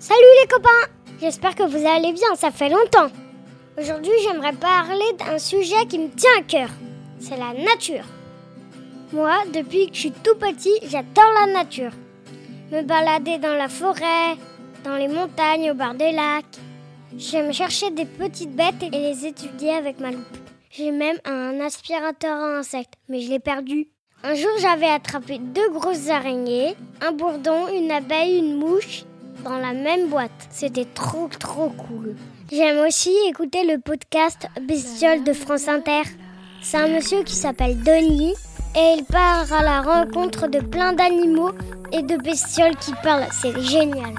Salut les copains J'espère que vous allez bien, ça fait longtemps. Aujourd'hui, j'aimerais parler d'un sujet qui me tient à cœur. C'est la nature. Moi, depuis que je suis tout petit, j'adore la nature. Me balader dans la forêt, dans les montagnes, au bord des lacs. J'aime chercher des petites bêtes et les étudier avec ma loupe. J'ai même un aspirateur à insectes, mais je l'ai perdu. Un jour, j'avais attrapé deux grosses araignées, un bourdon, une abeille, une mouche dans la même boîte. C'était trop trop cool. J'aime aussi écouter le podcast Bestiole de France Inter. C'est un monsieur qui s'appelle Denis et il part à la rencontre de plein d'animaux et de bestioles qui parlent. C'est génial.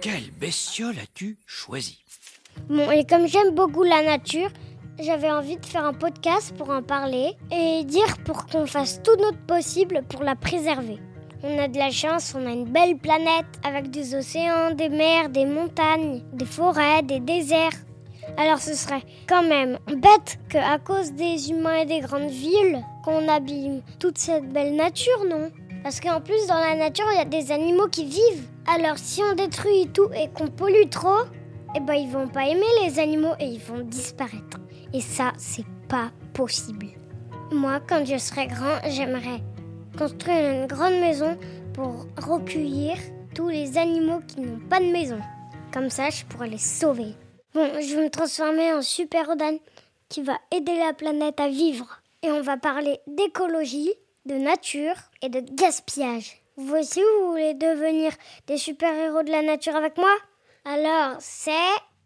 Quelle bestiole as-tu choisi Bon, et comme j'aime beaucoup la nature, j'avais envie de faire un podcast pour en parler et dire pour qu'on fasse tout notre possible pour la préserver. On a de la chance, on a une belle planète avec des océans, des mers, des montagnes, des forêts, des déserts. Alors ce serait quand même bête qu'à cause des humains et des grandes villes, qu'on abîme toute cette belle nature, non? Parce qu'en plus dans la nature, il y a des animaux qui vivent. Alors si on détruit tout et qu'on pollue trop, eh ben ils vont pas aimer les animaux et ils vont disparaître. Et ça, c'est pas possible. Moi, quand je serai grand, j'aimerais construire une grande maison pour recueillir tous les animaux qui n'ont pas de maison. Comme ça, je pourrais les sauver. Bon, je vais me transformer en super Odan qui va aider la planète à vivre. Et on va parler d'écologie, de nature et de gaspillage. Vous aussi, vous voulez devenir des super-héros de la nature avec moi? Alors, c'est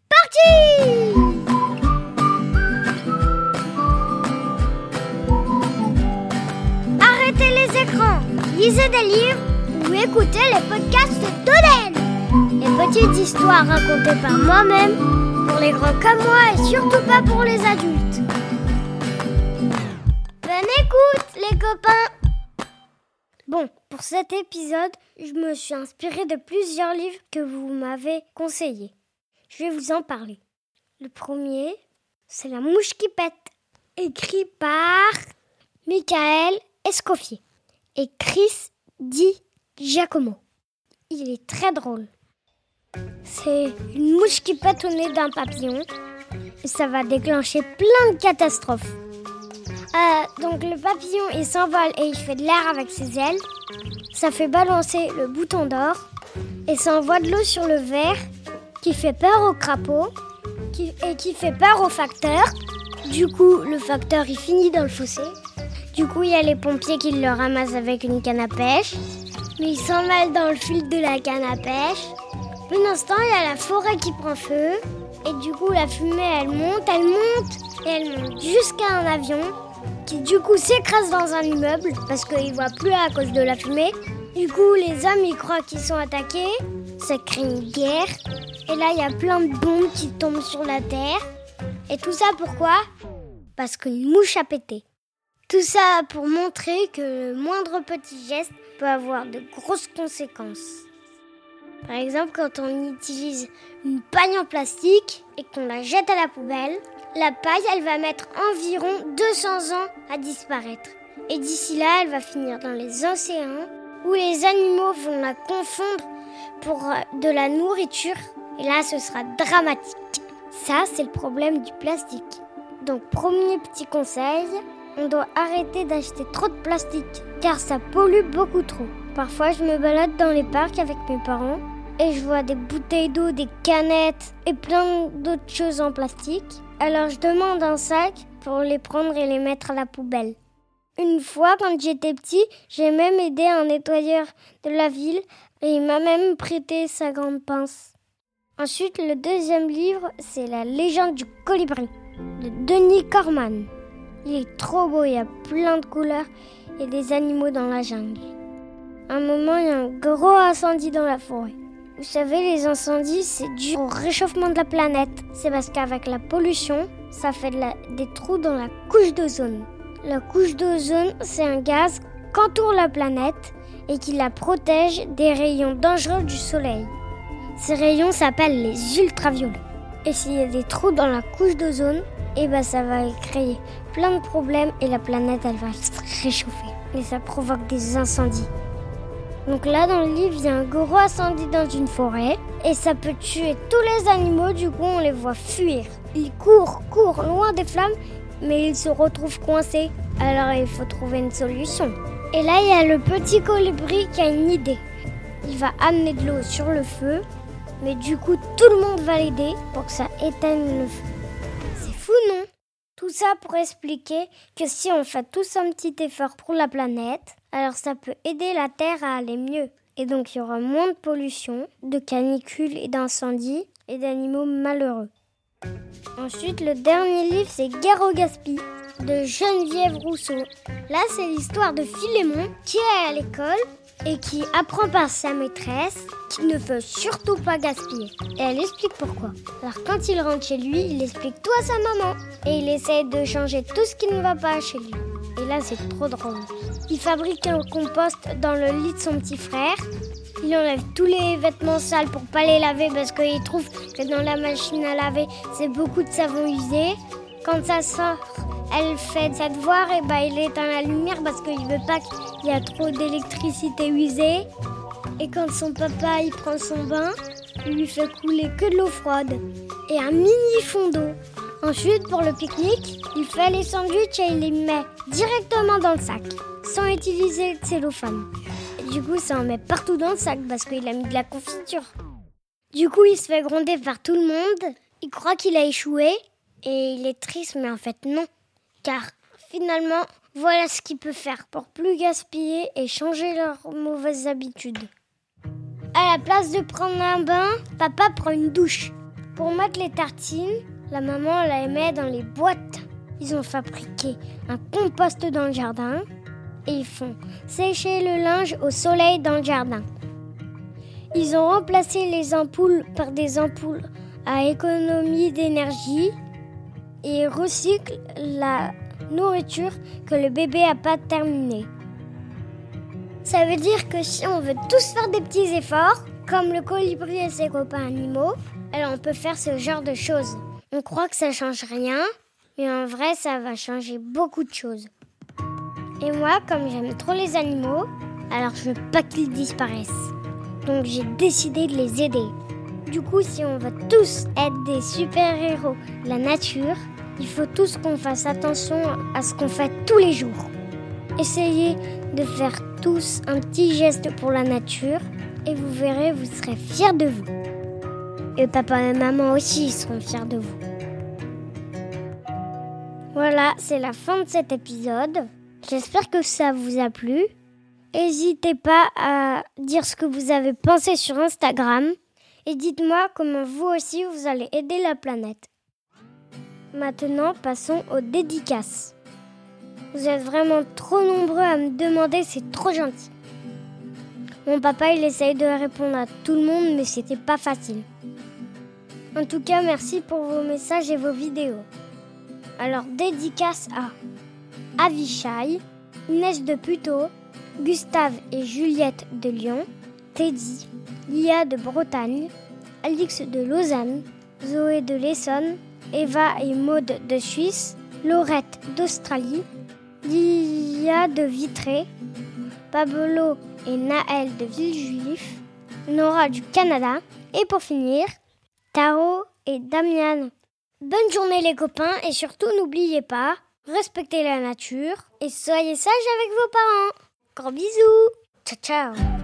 parti lisez des livres ou écoutez les podcasts d'Oden. Les petites histoires racontées par moi-même, pour les grands comme moi et surtout pas pour les adultes. Bonne écoute les copains Bon, pour cet épisode, je me suis inspirée de plusieurs livres que vous m'avez conseillés. Je vais vous en parler. Le premier, c'est La mouche qui pète, écrit par Michael Escoffier et Chris Di Giacomo. Il est très drôle. C'est une mouche qui pète au nez d'un papillon ça va déclencher plein de catastrophes. Euh, donc le papillon il s'envole et il fait de l'air avec ses ailes. Ça fait balancer le bouton d'or et ça envoie de l'eau sur le verre qui fait peur au crapaud et qui fait peur au facteur. Du coup, le facteur il finit dans le fossé. Du coup, il y a les pompiers qui le ramassent avec une canne à pêche. Mais ils s'emmêlent dans le fil de la canne à pêche. Un instant, il y a la forêt qui prend feu. Et du coup, la fumée, elle monte, elle monte. Et elle monte jusqu'à un avion qui, du coup, s'écrase dans un immeuble parce qu'il voit plus à cause de la fumée. Du coup, les hommes, ils croient qu'ils sont attaqués. Ça crée une guerre. Et là, il y a plein de bombes qui tombent sur la terre. Et tout ça, pourquoi? Parce qu'une mouche a pété. Tout ça pour montrer que le moindre petit geste peut avoir de grosses conséquences. Par exemple, quand on utilise une paille en plastique et qu'on la jette à la poubelle, la paille, elle va mettre environ 200 ans à disparaître. Et d'ici là, elle va finir dans les océans où les animaux vont la confondre pour euh, de la nourriture. Et là, ce sera dramatique. Ça, c'est le problème du plastique. Donc, premier petit conseil, on doit arrêter d'acheter trop de plastique car ça pollue beaucoup trop. Parfois, je me balade dans les parcs avec mes parents et je vois des bouteilles d'eau, des canettes et plein d'autres choses en plastique. Alors, je demande un sac pour les prendre et les mettre à la poubelle. Une fois, quand j'étais petit, j'ai même aidé un nettoyeur de la ville et il m'a même prêté sa grande pince. Ensuite, le deuxième livre, c'est La légende du colibri de Denis Corman. Il est trop beau, il y a plein de couleurs et des animaux dans la jungle. Un moment, il y a un gros incendie dans la forêt. Vous savez, les incendies, c'est dû au réchauffement de la planète. C'est parce qu'avec la pollution, ça fait des trous dans la couche d'ozone. La couche d'ozone, c'est un gaz qu'entoure la planète et qui la protège des rayons dangereux du soleil. Ces rayons s'appellent les ultraviolets. Et s'il y a des trous dans la couche d'ozone, eh ben ça va créer plein de problèmes et la planète elle va se réchauffer. Et ça provoque des incendies. Donc là, dans le livre, il y a un gros incendie dans une forêt et ça peut tuer tous les animaux. Du coup, on les voit fuir. Ils courent, courent loin des flammes, mais ils se retrouvent coincés. Alors, il faut trouver une solution. Et là, il y a le petit colibri qui a une idée. Il va amener de l'eau sur le feu, mais du coup, tout le monde va l'aider pour que ça éteigne le feu. C'est fou, non? Tout ça pour expliquer que si on fait tous un petit effort pour la planète, alors ça peut aider la Terre à aller mieux. Et donc il y aura moins de pollution, de canicules et d'incendies et d'animaux malheureux. Ensuite, le dernier livre, c'est Guerre au gaspille de Geneviève Rousseau. Là, c'est l'histoire de Philémon qui est à l'école et qui apprend par sa maîtresse qu'il ne veut surtout pas gaspiller. Et elle explique pourquoi. Alors quand il rentre chez lui, il explique tout à sa maman et il essaie de changer tout ce qui ne va pas chez lui. Et là, c'est trop drôle. Il fabrique un compost dans le lit de son petit frère. Il enlève tous les vêtements sales pour pas les laver parce qu'il trouve que dans la machine à laver, c'est beaucoup de savon usé. Quand ça sort, elle fait sa devoir et bah il éteint la lumière parce qu'il veut pas qu'il y a trop d'électricité usée. Et quand son papa il prend son bain, il lui fait couler que de l'eau froide et un mini fond d'eau. Ensuite, pour le pique-nique, il fait les sandwichs et il les met directement dans le sac, sans utiliser le cellophane. Du coup, ça en met partout dans le sac parce qu'il a mis de la confiture. Du coup, il se fait gronder par tout le monde. Il croit qu'il a échoué et il est triste, mais en fait non. Car finalement, voilà ce qu'il peut faire pour plus gaspiller et changer leurs mauvaises habitudes. À la place de prendre un bain, papa prend une douche. Pour mettre les tartines, la maman la met dans les boîtes. Ils ont fabriqué un compost dans le jardin et ils font sécher le linge au soleil dans le jardin. Ils ont remplacé les ampoules par des ampoules à économie d'énergie et recyclent la nourriture que le bébé n'a pas terminée. Ça veut dire que si on veut tous faire des petits efforts, comme le colibri et ses copains animaux, alors on peut faire ce genre de choses. On croit que ça change rien, mais en vrai, ça va changer beaucoup de choses. Et moi, comme j'aime trop les animaux, alors je veux pas qu'ils disparaissent. Donc j'ai décidé de les aider. Du coup, si on veut tous être des super-héros de la nature, il faut tous qu'on fasse attention à ce qu'on fait tous les jours. Essayez de faire tous un petit geste pour la nature et vous verrez, vous serez fiers de vous. Et papa et maman aussi seront fiers de vous. Voilà, c'est la fin de cet épisode. J'espère que ça vous a plu. N'hésitez pas à dire ce que vous avez pensé sur Instagram et dites-moi comment vous aussi vous allez aider la planète. Maintenant, passons aux dédicaces. Vous êtes vraiment trop nombreux à me demander, c'est trop gentil. Mon papa, il essaye de répondre à tout le monde, mais c'était pas facile. En tout cas, merci pour vos messages et vos vidéos. Alors, dédicace à Avishai, Inès de Puto, Gustave et Juliette de Lyon, Teddy, Lia de Bretagne, Alix de Lausanne, Zoé de l'Essonne, Eva et Maude de Suisse, Laurette d'Australie, Lia de Vitré, Pablo et Naël de Villejuif, Nora du Canada, et pour finir, Taro et Damian. Bonne journée les copains et surtout n'oubliez pas, respectez la nature et soyez sages avec vos parents. Gros bisous. Ciao ciao.